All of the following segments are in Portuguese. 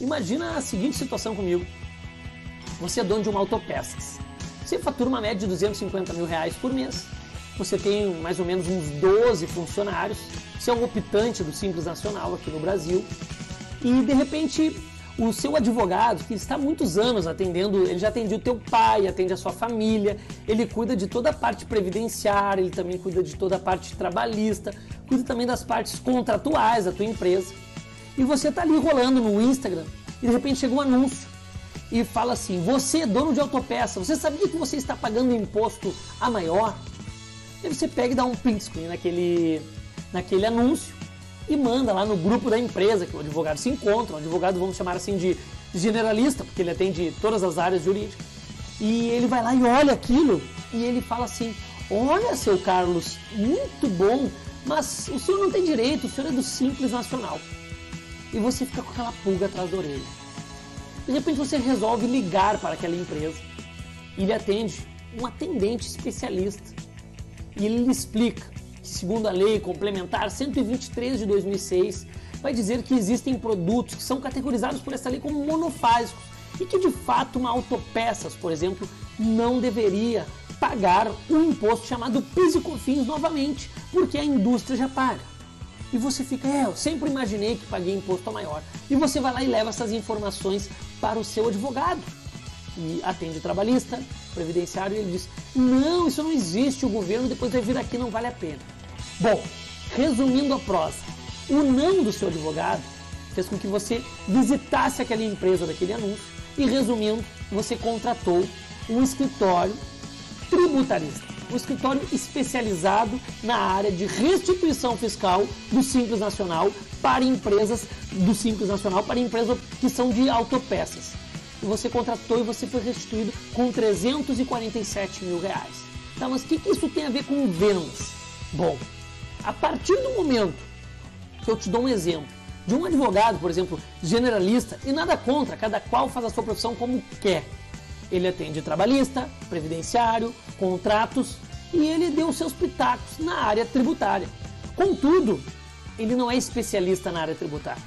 Imagina a seguinte situação comigo. Você é dono de uma autopeças. Você fatura uma média de 250 mil reais por mês. Você tem mais ou menos uns 12 funcionários. Você é um optante do Simples Nacional aqui no Brasil. E de repente o seu advogado, que está há muitos anos atendendo, ele já atendia o teu pai, atende a sua família, ele cuida de toda a parte previdenciária, ele também cuida de toda a parte trabalhista, cuida também das partes contratuais da tua empresa. E você está ali rolando no Instagram e de repente chega um anúncio e fala assim: Você, dono de autopeça, você sabia que você está pagando imposto a maior? E você pega e dá um print screen naquele, naquele anúncio e manda lá no grupo da empresa que o advogado se encontra. O advogado, vamos chamar assim de generalista, porque ele atende todas as áreas jurídicas. E ele vai lá e olha aquilo e ele fala assim: Olha, seu Carlos, muito bom, mas o senhor não tem direito, o senhor é do Simples Nacional. E você fica com aquela pulga atrás da orelha. De repente você resolve ligar para aquela empresa e ele atende um atendente especialista. E ele lhe explica segundo a lei complementar 123 de 2006, vai dizer que existem produtos que são categorizados por essa lei como monofásicos e que de fato uma autopeças, por exemplo, não deveria pagar um imposto chamado PIS e COFINS novamente, porque a indústria já paga. E você fica, é, eu sempre imaginei que paguei imposto maior. E você vai lá e leva essas informações para o seu advogado. E atende o trabalhista, previdenciário, e ele diz: Não, isso não existe, o governo depois vai vir aqui, não vale a pena. Bom, resumindo a prosa, o não do seu advogado fez com que você visitasse aquela empresa daquele anúncio e, resumindo, você contratou um escritório tributarista, um escritório especializado na área de restituição fiscal do Simples Nacional para empresas do Simples Nacional para empresas que são de autopeças. Você contratou e você foi restituído com 347 mil reais. Tá, mas o que, que isso tem a ver com vendas? Bom, a partir do momento que eu te dou um exemplo de um advogado, por exemplo, generalista, e nada contra, cada qual faz a sua profissão como quer. Ele atende trabalhista, previdenciário, contratos e ele deu seus pitacos na área tributária. Contudo, ele não é especialista na área tributária.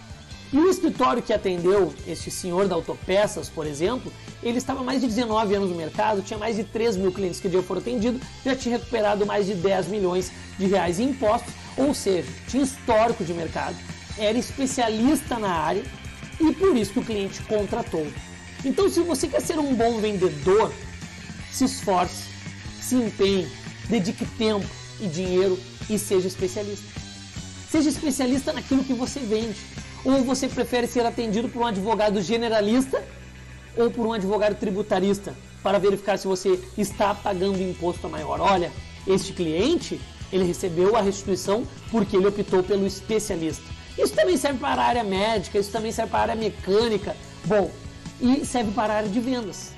E o escritório que atendeu este senhor da Autopeças, por exemplo, ele estava há mais de 19 anos no mercado, tinha mais de 3 mil clientes que já foram atendidos, já tinha recuperado mais de 10 milhões de reais em impostos, ou seja, tinha histórico de mercado, era especialista na área e por isso que o cliente contratou. Então, se você quer ser um bom vendedor, se esforce, se empenhe, dedique tempo e dinheiro e seja especialista. Seja especialista naquilo que você vende. Ou você prefere ser atendido por um advogado generalista ou por um advogado tributarista para verificar se você está pagando imposto maior. Olha, este cliente ele recebeu a restituição porque ele optou pelo especialista. Isso também serve para a área médica, isso também serve para a área mecânica, bom, e serve para a área de vendas.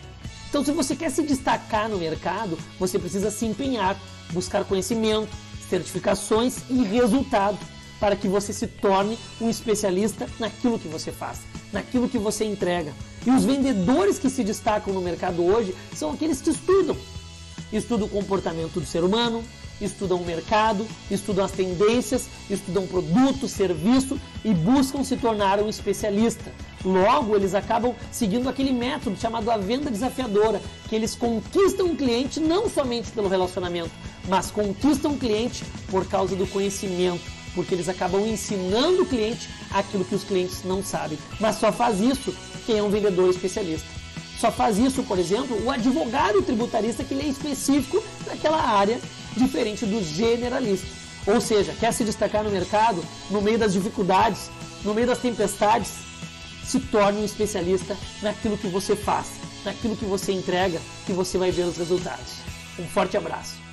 Então, se você quer se destacar no mercado, você precisa se empenhar, buscar conhecimento, certificações e resultado para que você se torne um especialista naquilo que você faz, naquilo que você entrega. E os vendedores que se destacam no mercado hoje são aqueles que estudam. Estudam o comportamento do ser humano, estudam o mercado, estudam as tendências, estudam produto, serviço e buscam se tornar um especialista. Logo, eles acabam seguindo aquele método chamado a venda desafiadora, que eles conquistam o cliente não somente pelo relacionamento, mas conquistam o cliente por causa do conhecimento, porque eles acabam ensinando o cliente aquilo que os clientes não sabem. Mas só faz isso quem é um vendedor especialista. Só faz isso, por exemplo, o advogado tributarista que ele é específico naquela área diferente do generalista. Ou seja, quer se destacar no mercado, no meio das dificuldades, no meio das tempestades, se torne um especialista naquilo que você faz, naquilo que você entrega, que você vai ver os resultados. Um forte abraço.